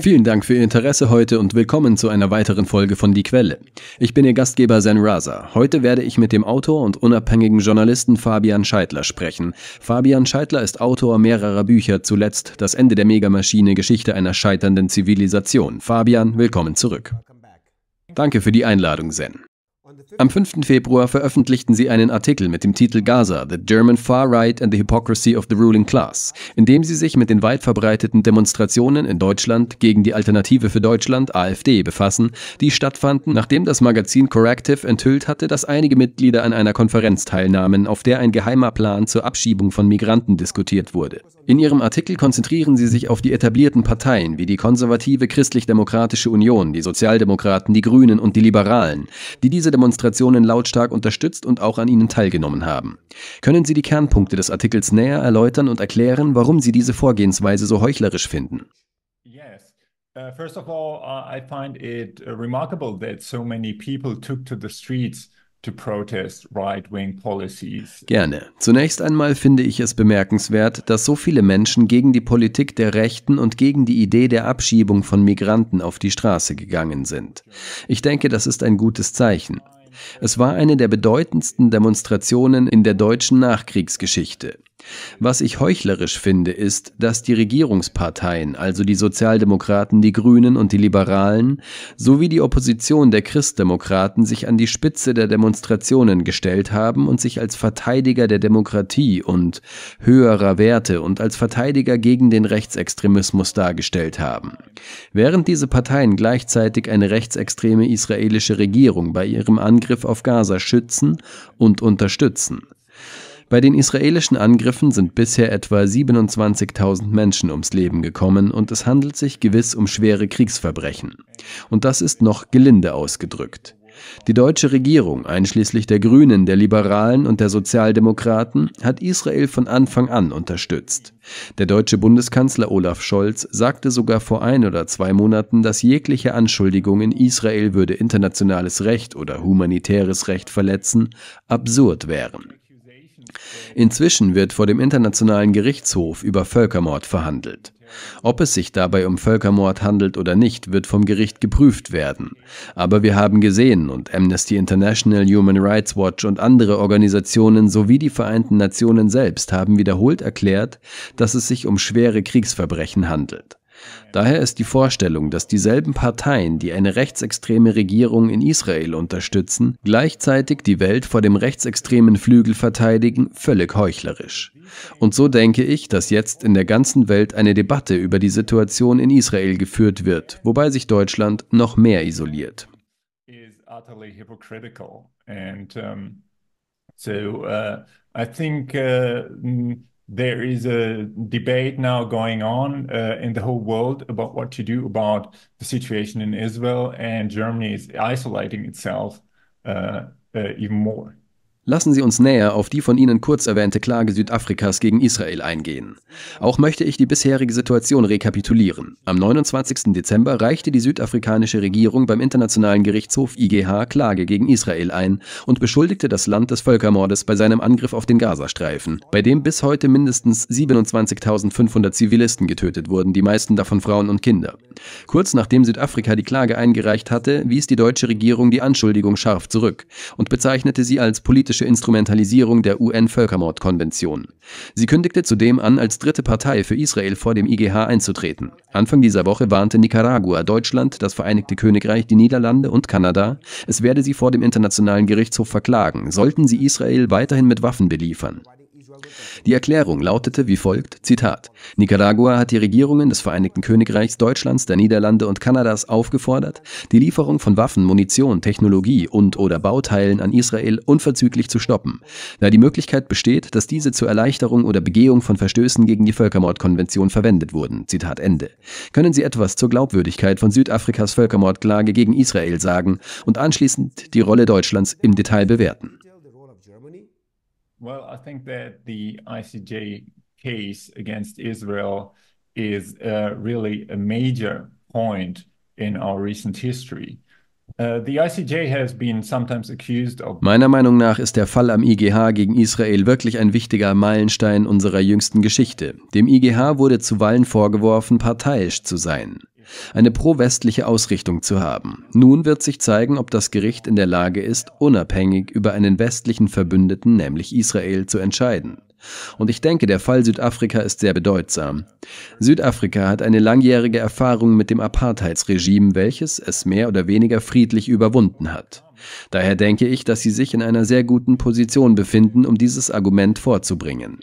Vielen Dank für Ihr Interesse heute und willkommen zu einer weiteren Folge von Die Quelle. Ich bin Ihr Gastgeber Zen Raza. Heute werde ich mit dem Autor und unabhängigen Journalisten Fabian Scheidler sprechen. Fabian Scheidler ist Autor mehrerer Bücher, zuletzt Das Ende der Megamaschine, Geschichte einer scheiternden Zivilisation. Fabian, willkommen zurück. Danke für die Einladung, Zen. Am 5. Februar veröffentlichten sie einen Artikel mit dem Titel Gaza, The German Far Right and the Hypocrisy of the Ruling Class, in dem sie sich mit den weit verbreiteten Demonstrationen in Deutschland gegen die Alternative für Deutschland, AfD, befassen, die stattfanden, nachdem das Magazin Corrective enthüllt hatte, dass einige Mitglieder an einer Konferenz teilnahmen, auf der ein geheimer Plan zur Abschiebung von Migranten diskutiert wurde. In ihrem Artikel konzentrieren sie sich auf die etablierten Parteien wie die konservative Christlich-Demokratische Union, die Sozialdemokraten, die Grünen und die Liberalen, die diese Demonstrationen lautstark unterstützt und auch an ihnen teilgenommen haben. Können Sie die Kernpunkte des Artikels näher erläutern und erklären, warum Sie diese Vorgehensweise so heuchlerisch finden? Uh, first of all, uh, I find it uh, remarkable that so many people took to the streets Gerne. Zunächst einmal finde ich es bemerkenswert, dass so viele Menschen gegen die Politik der Rechten und gegen die Idee der Abschiebung von Migranten auf die Straße gegangen sind. Ich denke, das ist ein gutes Zeichen. Es war eine der bedeutendsten Demonstrationen in der deutschen Nachkriegsgeschichte. Was ich heuchlerisch finde, ist, dass die Regierungsparteien, also die Sozialdemokraten, die Grünen und die Liberalen, sowie die Opposition der Christdemokraten sich an die Spitze der Demonstrationen gestellt haben und sich als Verteidiger der Demokratie und höherer Werte und als Verteidiger gegen den Rechtsextremismus dargestellt haben. Während diese Parteien gleichzeitig eine rechtsextreme israelische Regierung bei ihrem Angriff auf Gaza schützen und unterstützen. Bei den israelischen Angriffen sind bisher etwa 27.000 Menschen ums Leben gekommen und es handelt sich gewiss um schwere Kriegsverbrechen. Und das ist noch gelinde ausgedrückt. Die deutsche Regierung, einschließlich der Grünen, der Liberalen und der Sozialdemokraten, hat Israel von Anfang an unterstützt. Der deutsche Bundeskanzler Olaf Scholz sagte sogar vor ein oder zwei Monaten, dass jegliche Anschuldigung in Israel würde internationales Recht oder humanitäres Recht verletzen, absurd wären. Inzwischen wird vor dem Internationalen Gerichtshof über Völkermord verhandelt. Ob es sich dabei um Völkermord handelt oder nicht, wird vom Gericht geprüft werden. Aber wir haben gesehen, und Amnesty International, Human Rights Watch und andere Organisationen sowie die Vereinten Nationen selbst haben wiederholt erklärt, dass es sich um schwere Kriegsverbrechen handelt. Daher ist die Vorstellung, dass dieselben Parteien, die eine rechtsextreme Regierung in Israel unterstützen, gleichzeitig die Welt vor dem rechtsextremen Flügel verteidigen, völlig heuchlerisch. Und so denke ich, dass jetzt in der ganzen Welt eine Debatte über die Situation in Israel geführt wird, wobei sich Deutschland noch mehr isoliert. So uh, I think uh, there is a debate now going on uh, in the whole world about what to do about the situation in Israel, and Germany is isolating itself uh, uh, even more. Lassen Sie uns näher auf die von Ihnen kurz erwähnte Klage Südafrikas gegen Israel eingehen. Auch möchte ich die bisherige Situation rekapitulieren. Am 29. Dezember reichte die südafrikanische Regierung beim Internationalen Gerichtshof IGH Klage gegen Israel ein und beschuldigte das Land des Völkermordes bei seinem Angriff auf den Gazastreifen, bei dem bis heute mindestens 27.500 Zivilisten getötet wurden, die meisten davon Frauen und Kinder. Kurz nachdem Südafrika die Klage eingereicht hatte, wies die deutsche Regierung die Anschuldigung scharf zurück und bezeichnete sie als politische politische Instrumentalisierung der UN-Völkermordkonvention. Sie kündigte zudem an, als dritte Partei für Israel vor dem IGH einzutreten. Anfang dieser Woche warnte Nicaragua, Deutschland, das Vereinigte Königreich, die Niederlande und Kanada, es werde sie vor dem Internationalen Gerichtshof verklagen, sollten sie Israel weiterhin mit Waffen beliefern. Die Erklärung lautete wie folgt, Zitat, Nicaragua hat die Regierungen des Vereinigten Königreichs Deutschlands, der Niederlande und Kanadas aufgefordert, die Lieferung von Waffen, Munition, Technologie und oder Bauteilen an Israel unverzüglich zu stoppen, da die Möglichkeit besteht, dass diese zur Erleichterung oder Begehung von Verstößen gegen die Völkermordkonvention verwendet wurden. Zitat Ende. Können Sie etwas zur Glaubwürdigkeit von Südafrikas Völkermordklage gegen Israel sagen und anschließend die Rolle Deutschlands im Detail bewerten? Well, I think that the ICJ case against Israel is uh, really a major point in our recent history. Uh, Meiner Meinung nach ist der Fall am IGH gegen Israel wirklich ein wichtiger Meilenstein unserer jüngsten Geschichte. Dem IGH wurde zuweilen vorgeworfen, parteiisch zu sein. Eine pro-westliche Ausrichtung zu haben. Nun wird sich zeigen, ob das Gericht in der Lage ist, unabhängig über einen westlichen Verbündeten, nämlich Israel, zu entscheiden. Und ich denke, der Fall Südafrika ist sehr bedeutsam. Südafrika hat eine langjährige Erfahrung mit dem Apartheidsregime, welches es mehr oder weniger friedlich überwunden hat. Daher denke ich, dass sie sich in einer sehr guten Position befinden, um dieses Argument vorzubringen.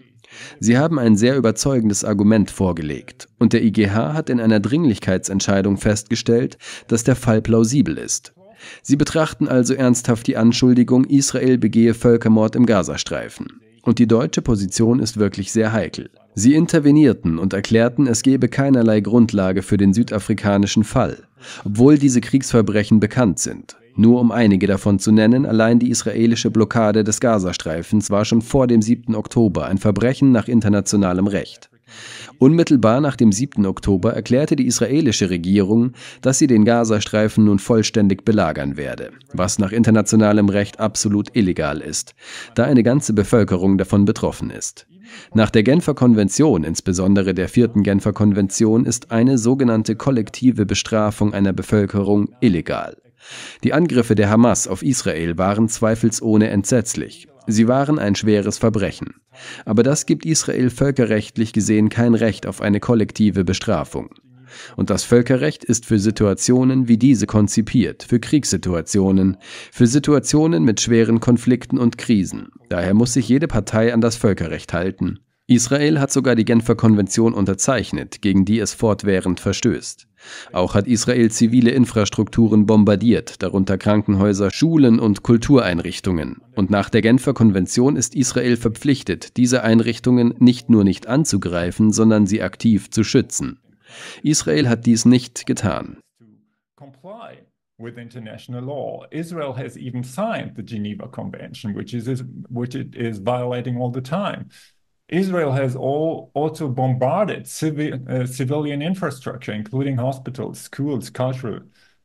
Sie haben ein sehr überzeugendes Argument vorgelegt, und der IGH hat in einer Dringlichkeitsentscheidung festgestellt, dass der Fall plausibel ist. Sie betrachten also ernsthaft die Anschuldigung, Israel begehe Völkermord im Gazastreifen. Und die deutsche Position ist wirklich sehr heikel. Sie intervenierten und erklärten, es gebe keinerlei Grundlage für den südafrikanischen Fall, obwohl diese Kriegsverbrechen bekannt sind. Nur um einige davon zu nennen, allein die israelische Blockade des Gazastreifens war schon vor dem 7. Oktober ein Verbrechen nach internationalem Recht. Unmittelbar nach dem 7. Oktober erklärte die israelische Regierung, dass sie den Gazastreifen nun vollständig belagern werde, was nach internationalem Recht absolut illegal ist, da eine ganze Bevölkerung davon betroffen ist. Nach der Genfer Konvention, insbesondere der vierten Genfer Konvention, ist eine sogenannte kollektive Bestrafung einer Bevölkerung illegal. Die Angriffe der Hamas auf Israel waren zweifelsohne entsetzlich. Sie waren ein schweres Verbrechen. Aber das gibt Israel völkerrechtlich gesehen kein Recht auf eine kollektive Bestrafung. Und das Völkerrecht ist für Situationen wie diese konzipiert, für Kriegssituationen, für Situationen mit schweren Konflikten und Krisen. Daher muss sich jede Partei an das Völkerrecht halten. Israel hat sogar die Genfer Konvention unterzeichnet, gegen die es fortwährend verstößt. Auch hat Israel zivile Infrastrukturen bombardiert, darunter Krankenhäuser, Schulen und Kultureinrichtungen. Und nach der Genfer Konvention ist Israel verpflichtet, diese Einrichtungen nicht nur nicht anzugreifen, sondern sie aktiv zu schützen. Israel hat dies nicht getan. with international law. Israel has even signed the Geneva Convention, which is which it is violating all the time. Israel has all, also bombarded civil, uh, civilian infrastructure, including hospitals, schools, cultural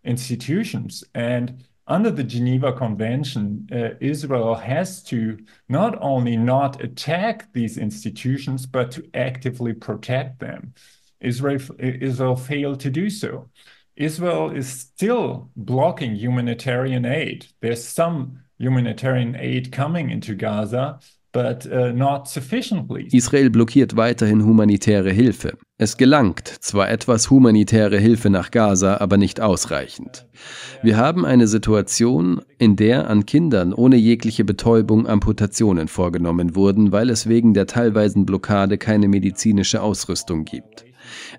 institutions. And under the Geneva Convention, uh, Israel has to not only not attack these institutions, but to actively protect them. Israel, Israel failed to do so. Israel is still blocking humanitarian aid. There's some humanitarian aid coming into Gaza, Uh, Israel blockiert weiterhin humanitäre Hilfe. Es gelangt zwar etwas humanitäre Hilfe nach Gaza, aber nicht ausreichend. Wir haben eine Situation, in der an Kindern ohne jegliche Betäubung Amputationen vorgenommen wurden, weil es wegen der teilweisen Blockade keine medizinische Ausrüstung gibt.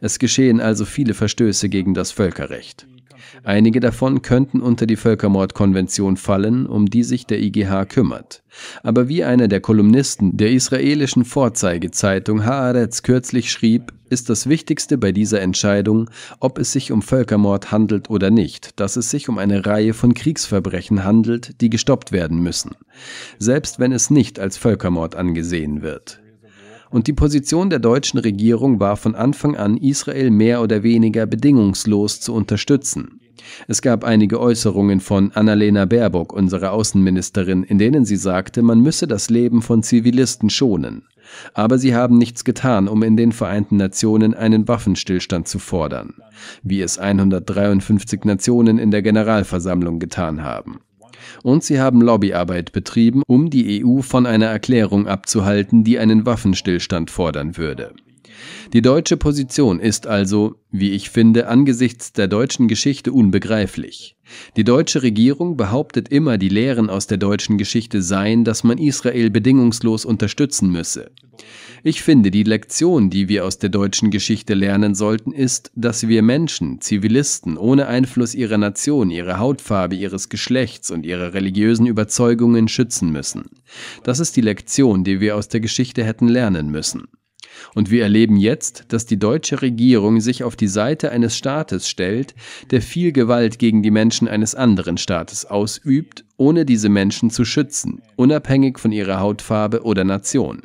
Es geschehen also viele Verstöße gegen das Völkerrecht. Einige davon könnten unter die Völkermordkonvention fallen, um die sich der IGH kümmert. Aber wie einer der Kolumnisten der israelischen Vorzeigezeitung Haaretz kürzlich schrieb, ist das Wichtigste bei dieser Entscheidung, ob es sich um Völkermord handelt oder nicht, dass es sich um eine Reihe von Kriegsverbrechen handelt, die gestoppt werden müssen, selbst wenn es nicht als Völkermord angesehen wird. Und die Position der deutschen Regierung war von Anfang an, Israel mehr oder weniger bedingungslos zu unterstützen. Es gab einige Äußerungen von Annalena Baerbock, unserer Außenministerin, in denen sie sagte, man müsse das Leben von Zivilisten schonen. Aber sie haben nichts getan, um in den Vereinten Nationen einen Waffenstillstand zu fordern, wie es 153 Nationen in der Generalversammlung getan haben. Und sie haben Lobbyarbeit betrieben, um die EU von einer Erklärung abzuhalten, die einen Waffenstillstand fordern würde. Die deutsche Position ist also, wie ich finde, angesichts der deutschen Geschichte unbegreiflich. Die deutsche Regierung behauptet immer, die Lehren aus der deutschen Geschichte seien, dass man Israel bedingungslos unterstützen müsse. Ich finde, die Lektion, die wir aus der deutschen Geschichte lernen sollten, ist, dass wir Menschen, Zivilisten, ohne Einfluss ihrer Nation, ihrer Hautfarbe, ihres Geschlechts und ihrer religiösen Überzeugungen schützen müssen. Das ist die Lektion, die wir aus der Geschichte hätten lernen müssen. Und wir erleben jetzt, dass die deutsche Regierung sich auf die Seite eines Staates stellt, der viel Gewalt gegen die Menschen eines anderen Staates ausübt, ohne diese Menschen zu schützen, unabhängig von ihrer Hautfarbe oder Nation.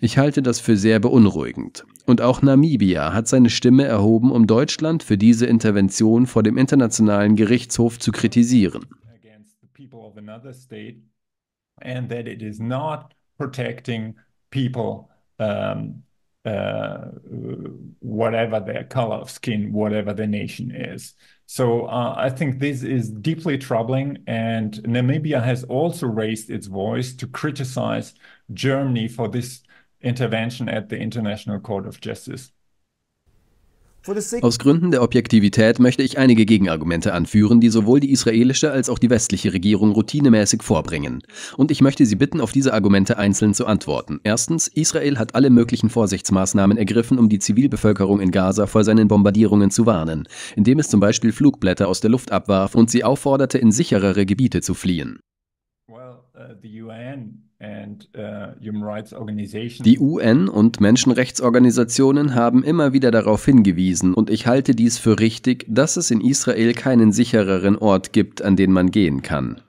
Ich halte das für sehr beunruhigend. Und auch Namibia hat seine Stimme erhoben, um Deutschland für diese Intervention vor dem Internationalen Gerichtshof zu kritisieren. People uh, whatever their color of skin, whatever the nation is. So uh, I think this is deeply troubling, and Namibia has also raised its voice to criticize Germany for this intervention at the International Court of Justice. Aus Gründen der Objektivität möchte ich einige Gegenargumente anführen, die sowohl die israelische als auch die westliche Regierung routinemäßig vorbringen. Und ich möchte Sie bitten, auf diese Argumente einzeln zu antworten. Erstens, Israel hat alle möglichen Vorsichtsmaßnahmen ergriffen, um die Zivilbevölkerung in Gaza vor seinen Bombardierungen zu warnen, indem es zum Beispiel Flugblätter aus der Luft abwarf und sie aufforderte, in sicherere Gebiete zu fliehen. Well, uh, the UN die UN und Menschenrechtsorganisationen haben immer wieder darauf hingewiesen, und ich halte dies für richtig, dass es in Israel keinen sichereren Ort gibt, an den man gehen kann.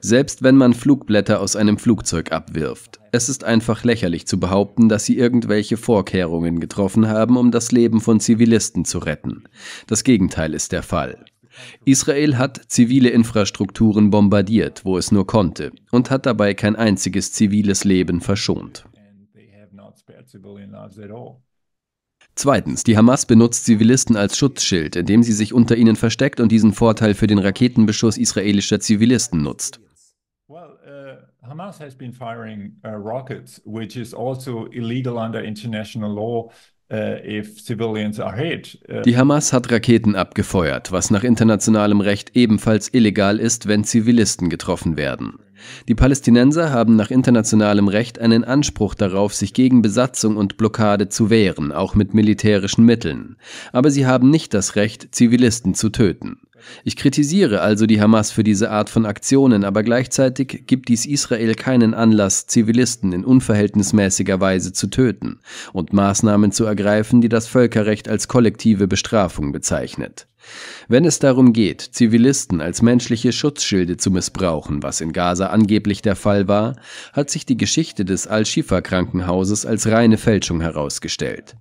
Selbst wenn man Flugblätter aus einem Flugzeug abwirft. Es ist einfach lächerlich zu behaupten, dass sie irgendwelche Vorkehrungen getroffen haben, um das Leben von Zivilisten zu retten. Das Gegenteil ist der Fall. Israel hat zivile Infrastrukturen bombardiert, wo es nur konnte, und hat dabei kein einziges ziviles Leben verschont. Zweitens, die Hamas benutzt Zivilisten als Schutzschild, indem sie sich unter ihnen versteckt und diesen Vorteil für den Raketenbeschuss israelischer Zivilisten nutzt. Uh, Hamas has been firing uh, rockets, which is also illegal under international law. Äh, äh, Die Hamas hat Raketen abgefeuert, was nach internationalem Recht ebenfalls illegal ist, wenn Zivilisten getroffen werden. Die Palästinenser haben nach internationalem Recht einen Anspruch darauf, sich gegen Besatzung und Blockade zu wehren, auch mit militärischen Mitteln. Aber sie haben nicht das Recht, Zivilisten zu töten. Ich kritisiere also die Hamas für diese Art von Aktionen, aber gleichzeitig gibt dies Israel keinen Anlass, Zivilisten in unverhältnismäßiger Weise zu töten und Maßnahmen zu ergreifen, die das Völkerrecht als kollektive Bestrafung bezeichnet. Wenn es darum geht, Zivilisten als menschliche Schutzschilde zu missbrauchen, was in Gaza angeblich der Fall war, hat sich die Geschichte des Al-Shifa-Krankenhauses als reine Fälschung herausgestellt.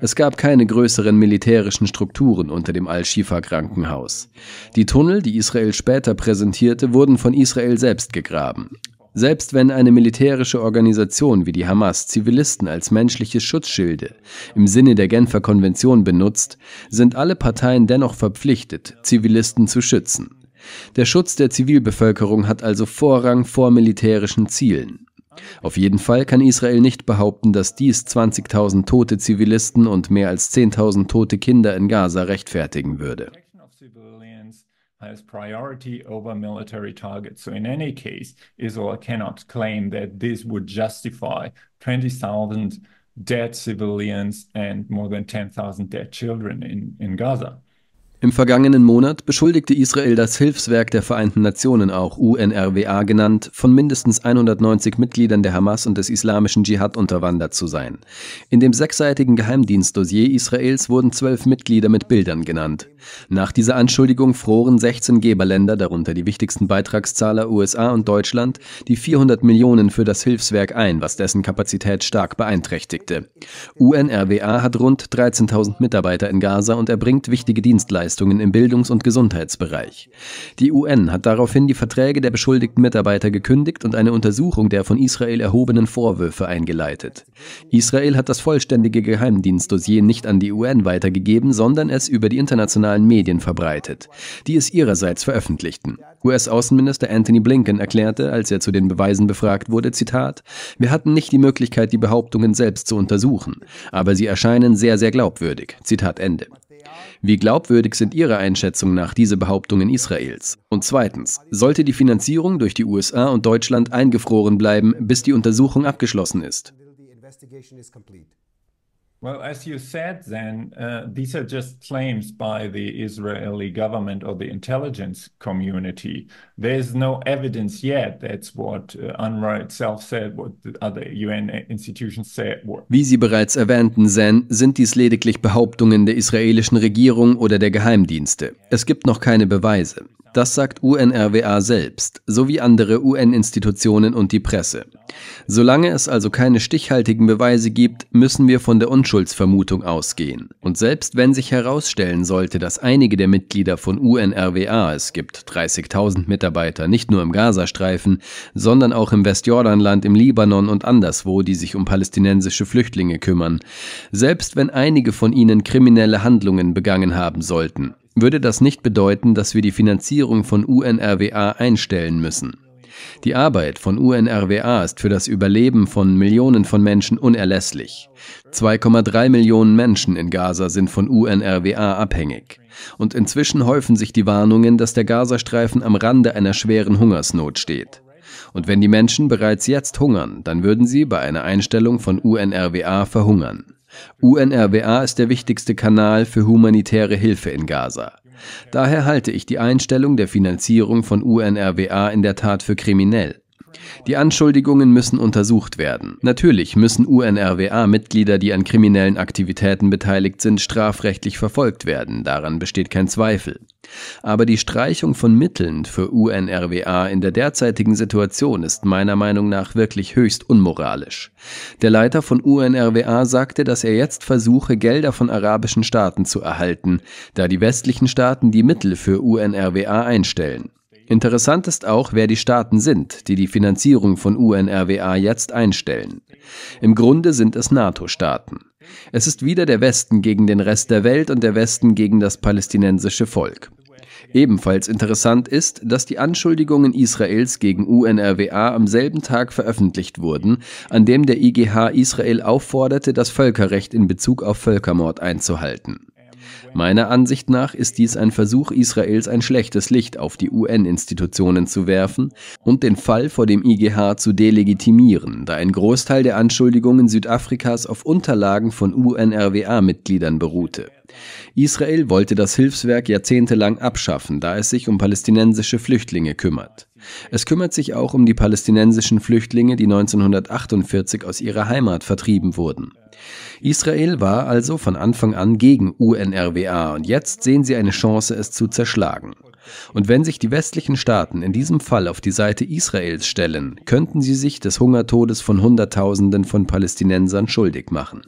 Es gab keine größeren militärischen Strukturen unter dem Al-Shifa-Krankenhaus. Die Tunnel, die Israel später präsentierte, wurden von Israel selbst gegraben. Selbst wenn eine militärische Organisation wie die Hamas Zivilisten als menschliche Schutzschilde im Sinne der Genfer Konvention benutzt, sind alle Parteien dennoch verpflichtet, Zivilisten zu schützen. Der Schutz der Zivilbevölkerung hat also Vorrang vor militärischen Zielen. Auf jeden Fall kann Israel nicht behaupten, dass dies 20.000 tote Zivilisten und mehr als 10.000 tote Kinder in Gaza rechtfertigen würde has priority over military targets. So in any case, Israel cannot claim that this would justify 20,000 dead civilians and more than 10,000 dead children in, in Gaza. Im vergangenen Monat beschuldigte Israel das Hilfswerk der Vereinten Nationen, auch UNRWA genannt, von mindestens 190 Mitgliedern der Hamas und des islamischen Dschihad unterwandert zu sein. In dem sechsseitigen Geheimdienstdossier Israels wurden zwölf Mitglieder mit Bildern genannt. Nach dieser Anschuldigung froren 16 Geberländer, darunter die wichtigsten Beitragszahler USA und Deutschland, die 400 Millionen für das Hilfswerk ein, was dessen Kapazität stark beeinträchtigte. UNRWA hat rund 13.000 Mitarbeiter in Gaza und erbringt wichtige Dienstleistungen Dienstleistungen im Bildungs- und Gesundheitsbereich. Die UN hat daraufhin die Verträge der beschuldigten Mitarbeiter gekündigt und eine Untersuchung der von Israel erhobenen Vorwürfe eingeleitet. Israel hat das vollständige Geheimdienstdossier nicht an die UN weitergegeben, sondern es über die internationalen Medien verbreitet, die es ihrerseits veröffentlichten. US-Außenminister Anthony Blinken erklärte, als er zu den Beweisen befragt wurde, Zitat, wir hatten nicht die Möglichkeit, die Behauptungen selbst zu untersuchen, aber sie erscheinen sehr, sehr glaubwürdig. Zitat Ende. Wie glaubwürdig sind Ihrer Einschätzung nach diese Behauptungen Israels? Und zweitens, sollte die Finanzierung durch die USA und Deutschland eingefroren bleiben, bis die Untersuchung abgeschlossen ist? Well, as you said, then uh, these are just claims by the Israeli government or the intelligence community. There's no evidence yet. That's what uh, UNRWA itself said, what the other UN institutions said. Wie Sie bereits erwähnten, Zen, sind dies lediglich Behauptungen der israelischen Regierung oder der Geheimdienste. Es gibt noch keine Beweise. Das sagt UNRWA selbst, sowie andere UN-Institutionen und die Presse. Solange es also keine stichhaltigen Beweise gibt, müssen wir von der Unschuldsvermutung ausgehen. Und selbst wenn sich herausstellen sollte, dass einige der Mitglieder von UNRWA, es gibt 30.000 Mitarbeiter, nicht nur im Gazastreifen, sondern auch im Westjordanland, im Libanon und anderswo, die sich um palästinensische Flüchtlinge kümmern, selbst wenn einige von ihnen kriminelle Handlungen begangen haben sollten, würde das nicht bedeuten, dass wir die Finanzierung von UNRWA einstellen müssen. Die Arbeit von UNRWA ist für das Überleben von Millionen von Menschen unerlässlich. 2,3 Millionen Menschen in Gaza sind von UNRWA abhängig. Und inzwischen häufen sich die Warnungen, dass der Gazastreifen am Rande einer schweren Hungersnot steht. Und wenn die Menschen bereits jetzt hungern, dann würden sie bei einer Einstellung von UNRWA verhungern. UNRWA ist der wichtigste Kanal für humanitäre Hilfe in Gaza. Daher halte ich die Einstellung der Finanzierung von UNRWA in der Tat für kriminell. Die Anschuldigungen müssen untersucht werden. Natürlich müssen UNRWA-Mitglieder, die an kriminellen Aktivitäten beteiligt sind, strafrechtlich verfolgt werden. Daran besteht kein Zweifel. Aber die Streichung von Mitteln für UNRWA in der derzeitigen Situation ist meiner Meinung nach wirklich höchst unmoralisch. Der Leiter von UNRWA sagte, dass er jetzt versuche, Gelder von arabischen Staaten zu erhalten, da die westlichen Staaten die Mittel für UNRWA einstellen. Interessant ist auch, wer die Staaten sind, die die Finanzierung von UNRWA jetzt einstellen. Im Grunde sind es NATO-Staaten. Es ist wieder der Westen gegen den Rest der Welt und der Westen gegen das palästinensische Volk. Ebenfalls interessant ist, dass die Anschuldigungen Israels gegen UNRWA am selben Tag veröffentlicht wurden, an dem der IGH Israel aufforderte, das Völkerrecht in Bezug auf Völkermord einzuhalten. Meiner Ansicht nach ist dies ein Versuch Israels, ein schlechtes Licht auf die UN-Institutionen zu werfen und den Fall vor dem IGH zu delegitimieren, da ein Großteil der Anschuldigungen Südafrikas auf Unterlagen von UNRWA-Mitgliedern beruhte. Israel wollte das Hilfswerk jahrzehntelang abschaffen, da es sich um palästinensische Flüchtlinge kümmert. Es kümmert sich auch um die palästinensischen Flüchtlinge, die 1948 aus ihrer Heimat vertrieben wurden. Israel war also von Anfang an gegen UNRWA und jetzt sehen sie eine Chance, es zu zerschlagen. Und wenn sich die westlichen Staaten in diesem Fall auf die Seite Israels stellen, könnten sie sich des Hungertodes von Hunderttausenden von Palästinensern schuldig machen.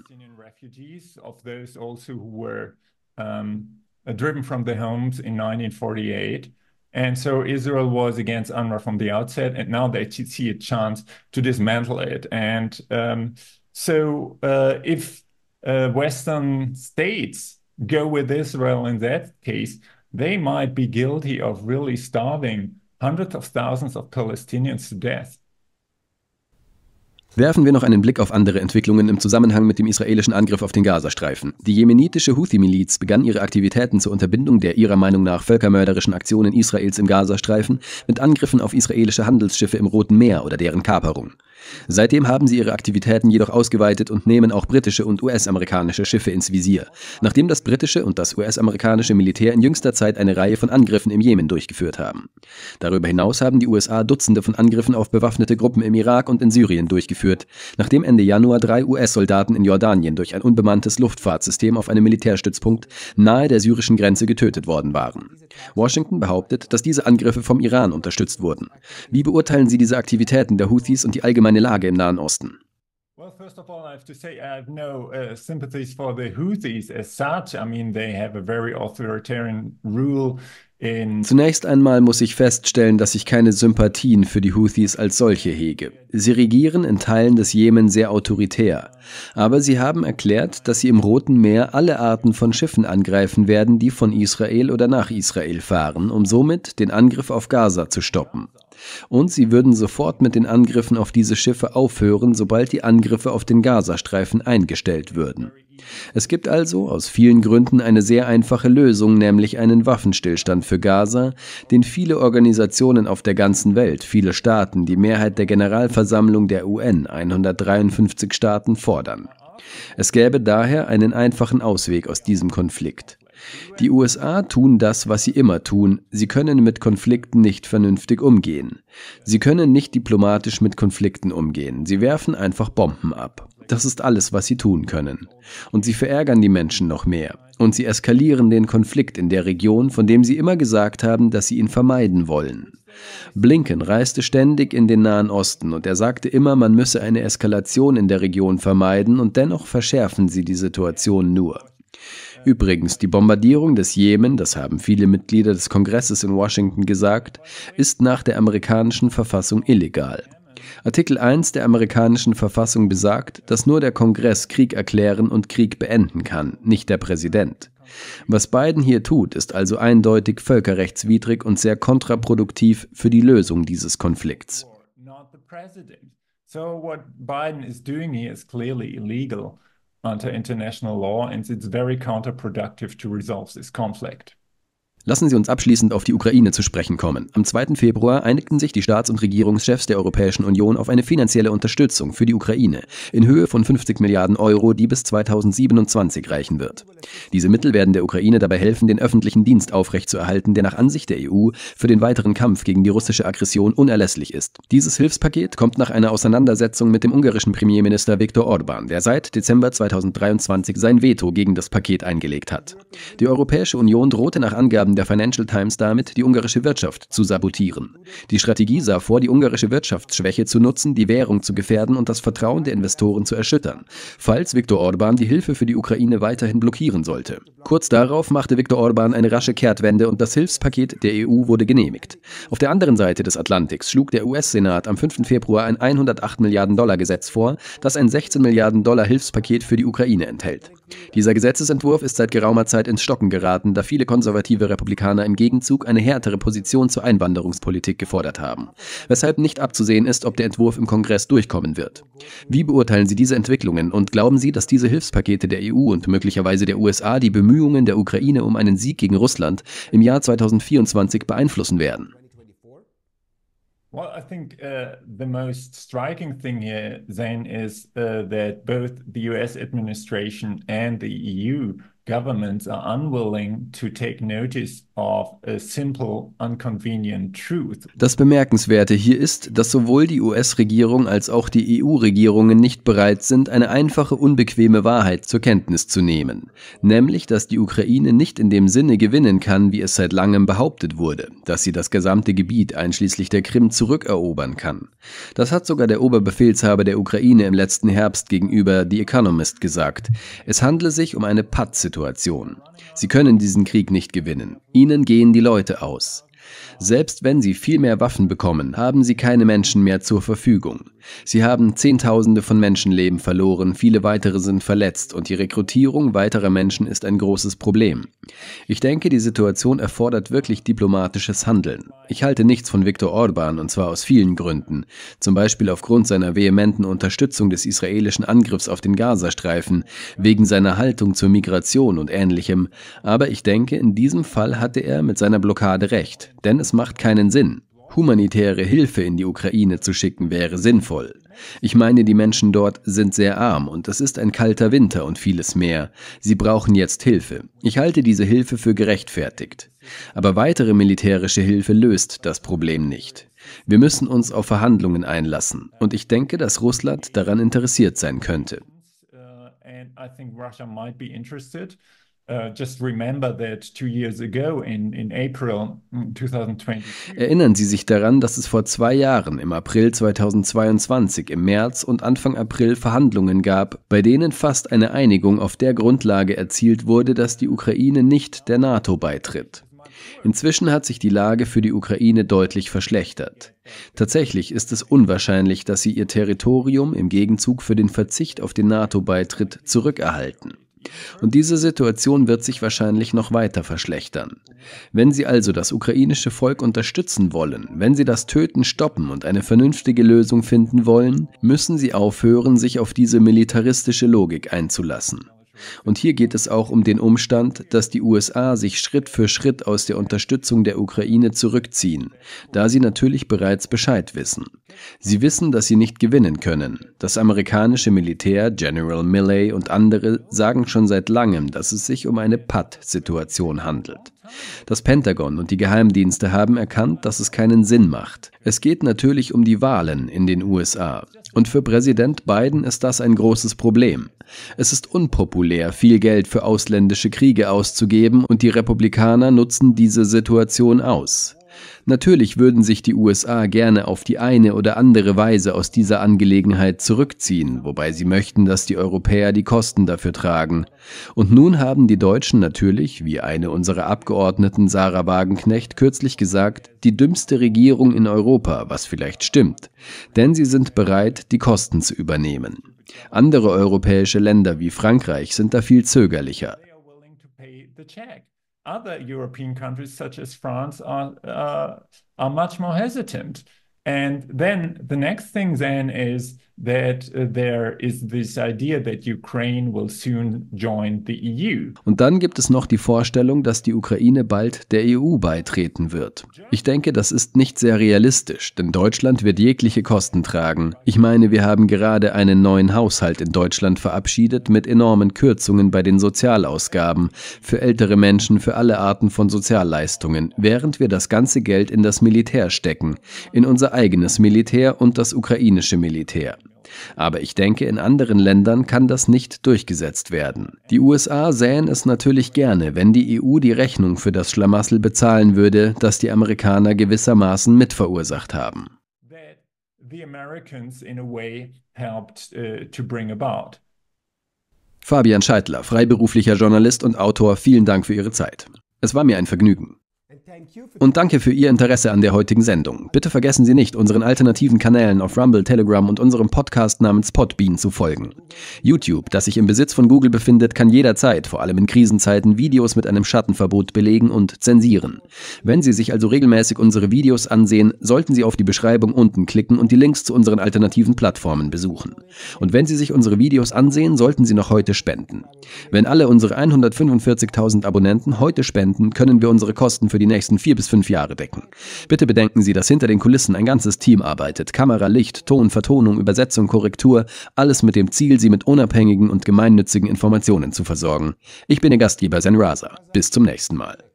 Driven from their homes in 1948. And so Israel was against UNRWA from the outset, and now they see a chance to dismantle it. And um, So uh, if uh, Western states go with Israel in that case, they might be guilty of really starving hundreds of thousands of Palestinians to death. Werfen wir noch einen Blick auf andere Entwicklungen im Zusammenhang mit dem israelischen Angriff auf den Gazastreifen. Die jemenitische Houthi-Miliz begann ihre Aktivitäten zur Unterbindung der ihrer Meinung nach völkermörderischen Aktionen Israels im Gazastreifen mit Angriffen auf israelische Handelsschiffe im Roten Meer oder deren Kaperung. Seitdem haben sie ihre Aktivitäten jedoch ausgeweitet und nehmen auch britische und US-amerikanische Schiffe ins Visier, nachdem das britische und das US-amerikanische Militär in jüngster Zeit eine Reihe von Angriffen im Jemen durchgeführt haben. Darüber hinaus haben die USA Dutzende von Angriffen auf bewaffnete Gruppen im Irak und in Syrien durchgeführt, nachdem Ende Januar drei US-Soldaten in Jordanien durch ein unbemanntes Luftfahrtsystem auf einem Militärstützpunkt nahe der syrischen Grenze getötet worden waren. Washington behauptet, dass diese Angriffe vom Iran unterstützt wurden. Wie beurteilen Sie diese Aktivitäten der Houthis und die allgemeine Lage im Nahen Osten? Well, Zunächst einmal muss ich feststellen, dass ich keine Sympathien für die Houthis als solche hege. Sie regieren in Teilen des Jemen sehr autoritär. Aber sie haben erklärt, dass sie im Roten Meer alle Arten von Schiffen angreifen werden, die von Israel oder nach Israel fahren, um somit den Angriff auf Gaza zu stoppen. Und sie würden sofort mit den Angriffen auf diese Schiffe aufhören, sobald die Angriffe auf den Gazastreifen eingestellt würden. Es gibt also aus vielen Gründen eine sehr einfache Lösung, nämlich einen Waffenstillstand für Gaza, den viele Organisationen auf der ganzen Welt, viele Staaten, die Mehrheit der Generalversammlung der UN, 153 Staaten, fordern. Es gäbe daher einen einfachen Ausweg aus diesem Konflikt. Die USA tun das, was sie immer tun. Sie können mit Konflikten nicht vernünftig umgehen. Sie können nicht diplomatisch mit Konflikten umgehen. Sie werfen einfach Bomben ab. Das ist alles, was sie tun können. Und sie verärgern die Menschen noch mehr. Und sie eskalieren den Konflikt in der Region, von dem sie immer gesagt haben, dass sie ihn vermeiden wollen. Blinken reiste ständig in den Nahen Osten und er sagte immer, man müsse eine Eskalation in der Region vermeiden und dennoch verschärfen sie die Situation nur. Übrigens, die Bombardierung des Jemen, das haben viele Mitglieder des Kongresses in Washington gesagt, ist nach der amerikanischen Verfassung illegal. Artikel 1 der amerikanischen Verfassung besagt, dass nur der Kongress Krieg erklären und Krieg beenden kann, nicht der Präsident. Was Biden hier tut, ist also eindeutig völkerrechtswidrig und sehr kontraproduktiv für die Lösung dieses Konflikts. So what Biden is doing here is clearly illegal under international law and it's very counterproductive to resolve this conflict. Lassen Sie uns abschließend auf die Ukraine zu sprechen kommen. Am 2. Februar einigten sich die Staats- und Regierungschefs der Europäischen Union auf eine finanzielle Unterstützung für die Ukraine in Höhe von 50 Milliarden Euro, die bis 2027 reichen wird. Diese Mittel werden der Ukraine dabei helfen, den öffentlichen Dienst aufrechtzuerhalten, der nach Ansicht der EU für den weiteren Kampf gegen die russische Aggression unerlässlich ist. Dieses Hilfspaket kommt nach einer Auseinandersetzung mit dem ungarischen Premierminister Viktor Orban, der seit Dezember 2023 sein Veto gegen das Paket eingelegt hat. Die Europäische Union drohte nach Angaben Angaben der Financial Times damit, die ungarische Wirtschaft zu sabotieren. Die Strategie sah vor, die ungarische Wirtschaftsschwäche zu nutzen, die Währung zu gefährden und das Vertrauen der Investoren zu erschüttern, falls Viktor Orban die Hilfe für die Ukraine weiterhin blockieren sollte. Kurz darauf machte Viktor Orban eine rasche Kehrtwende und das Hilfspaket der EU wurde genehmigt. Auf der anderen Seite des Atlantiks schlug der US-Senat am 5. Februar ein 108 Milliarden Dollar Gesetz vor, das ein 16 Milliarden Dollar Hilfspaket für die Ukraine enthält. Dieser Gesetzesentwurf ist seit geraumer Zeit ins Stocken geraten, da viele konservative Republikaner im Gegenzug eine härtere Position zur Einwanderungspolitik gefordert haben, weshalb nicht abzusehen ist, ob der Entwurf im Kongress durchkommen wird. Wie beurteilen Sie diese Entwicklungen und glauben Sie, dass diese Hilfspakete der EU und möglicherweise der USA die Bemühungen der Ukraine um einen Sieg gegen Russland im Jahr 2024 beeinflussen werden? Well, I think uh, the most striking thing here, then, is uh, that both the US administration and the EU governments are unwilling to take notice of a simple, inconvenient truth. Das Bemerkenswerte hier ist, dass sowohl die US-Regierung als auch die EU-Regierungen nicht bereit sind, eine einfache, unbequeme Wahrheit zur Kenntnis zu nehmen, nämlich, dass die Ukraine nicht in dem Sinne gewinnen kann, wie es seit langem behauptet wurde, dass sie das gesamte Gebiet einschließlich der Krim zurückerobern kann. Das hat sogar der Oberbefehlshaber der Ukraine im letzten Herbst gegenüber The Economist gesagt. Es handle sich um eine Pattsituation Situation. Sie können diesen Krieg nicht gewinnen. Ihnen gehen die Leute aus. Selbst wenn sie viel mehr Waffen bekommen, haben sie keine Menschen mehr zur Verfügung. Sie haben Zehntausende von Menschenleben verloren, viele weitere sind verletzt und die Rekrutierung weiterer Menschen ist ein großes Problem. Ich denke, die Situation erfordert wirklich diplomatisches Handeln. Ich halte nichts von Viktor Orban und zwar aus vielen Gründen. Zum Beispiel aufgrund seiner vehementen Unterstützung des israelischen Angriffs auf den Gazastreifen, wegen seiner Haltung zur Migration und ähnlichem. Aber ich denke, in diesem Fall hatte er mit seiner Blockade recht, denn es macht keinen Sinn. Humanitäre Hilfe in die Ukraine zu schicken wäre sinnvoll. Ich meine, die Menschen dort sind sehr arm und es ist ein kalter Winter und vieles mehr. Sie brauchen jetzt Hilfe. Ich halte diese Hilfe für gerechtfertigt. Aber weitere militärische Hilfe löst das Problem nicht. Wir müssen uns auf Verhandlungen einlassen und ich denke, dass Russland daran interessiert sein könnte. Just remember that two years ago in, in April 2020. Erinnern Sie sich daran, dass es vor zwei Jahren, im April 2022, im März und Anfang April Verhandlungen gab, bei denen fast eine Einigung auf der Grundlage erzielt wurde, dass die Ukraine nicht der NATO beitritt. Inzwischen hat sich die Lage für die Ukraine deutlich verschlechtert. Tatsächlich ist es unwahrscheinlich, dass sie ihr Territorium im Gegenzug für den Verzicht auf den NATO-Beitritt zurückerhalten. Und diese Situation wird sich wahrscheinlich noch weiter verschlechtern. Wenn Sie also das ukrainische Volk unterstützen wollen, wenn Sie das Töten stoppen und eine vernünftige Lösung finden wollen, müssen Sie aufhören, sich auf diese militaristische Logik einzulassen. Und hier geht es auch um den Umstand, dass die USA sich Schritt für Schritt aus der Unterstützung der Ukraine zurückziehen, da sie natürlich bereits Bescheid wissen. Sie wissen, dass sie nicht gewinnen können. Das amerikanische Militär, General Milley und andere sagen schon seit langem, dass es sich um eine Patt-Situation handelt. Das Pentagon und die Geheimdienste haben erkannt, dass es keinen Sinn macht. Es geht natürlich um die Wahlen in den USA. Und für Präsident Biden ist das ein großes Problem. Es ist unpopulär, viel Geld für ausländische Kriege auszugeben, und die Republikaner nutzen diese Situation aus. Natürlich würden sich die USA gerne auf die eine oder andere Weise aus dieser Angelegenheit zurückziehen, wobei sie möchten, dass die Europäer die Kosten dafür tragen. Und nun haben die Deutschen natürlich, wie eine unserer Abgeordneten Sarah Wagenknecht kürzlich gesagt, die dümmste Regierung in Europa, was vielleicht stimmt, denn sie sind bereit, die Kosten zu übernehmen. Andere europäische Länder wie Frankreich sind da viel zögerlicher. Other European countries, such as France, are uh, are much more hesitant. And then the next thing then is that uh, there is this idea that Ukraine will soon join the EU. Und dann gibt es noch die Vorstellung, dass die Ukraine bald der EU beitreten wird. Ich denke, das ist nicht sehr realistisch, denn Deutschland wird jegliche Kosten tragen. Ich meine, wir haben gerade einen neuen Haushalt in Deutschland verabschiedet mit enormen Kürzungen bei den Sozialausgaben für ältere Menschen, für alle Arten von Sozialleistungen, während wir das ganze Geld in das Militär stecken, in unser eigenes Militär und das ukrainische Militär. Aber ich denke, in anderen Ländern kann das nicht durchgesetzt werden. Die USA sähen es natürlich gerne, wenn die EU die Rechnung für das Schlamassel bezahlen würde, das die Amerikaner gewissermaßen mitverursacht haben. Uh, Fabian Scheidler, freiberuflicher Journalist und Autor, vielen Dank für Ihre Zeit. Es war mir ein Vergnügen. Und danke für Ihr Interesse an der heutigen Sendung. Bitte vergessen Sie nicht, unseren alternativen Kanälen auf Rumble, Telegram und unserem Podcast namens Podbean zu folgen. YouTube, das sich im Besitz von Google befindet, kann jederzeit, vor allem in Krisenzeiten, Videos mit einem Schattenverbot belegen und zensieren. Wenn Sie sich also regelmäßig unsere Videos ansehen, sollten Sie auf die Beschreibung unten klicken und die Links zu unseren alternativen Plattformen besuchen. Und wenn Sie sich unsere Videos ansehen, sollten Sie noch heute spenden. Wenn alle unsere 145.000 Abonnenten heute spenden, können wir unsere Kosten für die nächsten nächsten vier bis fünf Jahre decken. Bitte bedenken Sie, dass hinter den Kulissen ein ganzes Team arbeitet. Kamera, Licht, Ton, Vertonung, Übersetzung, Korrektur, alles mit dem Ziel, Sie mit unabhängigen und gemeinnützigen Informationen zu versorgen. Ich bin Ihr Gastgeber Zen Raza. Bis zum nächsten Mal.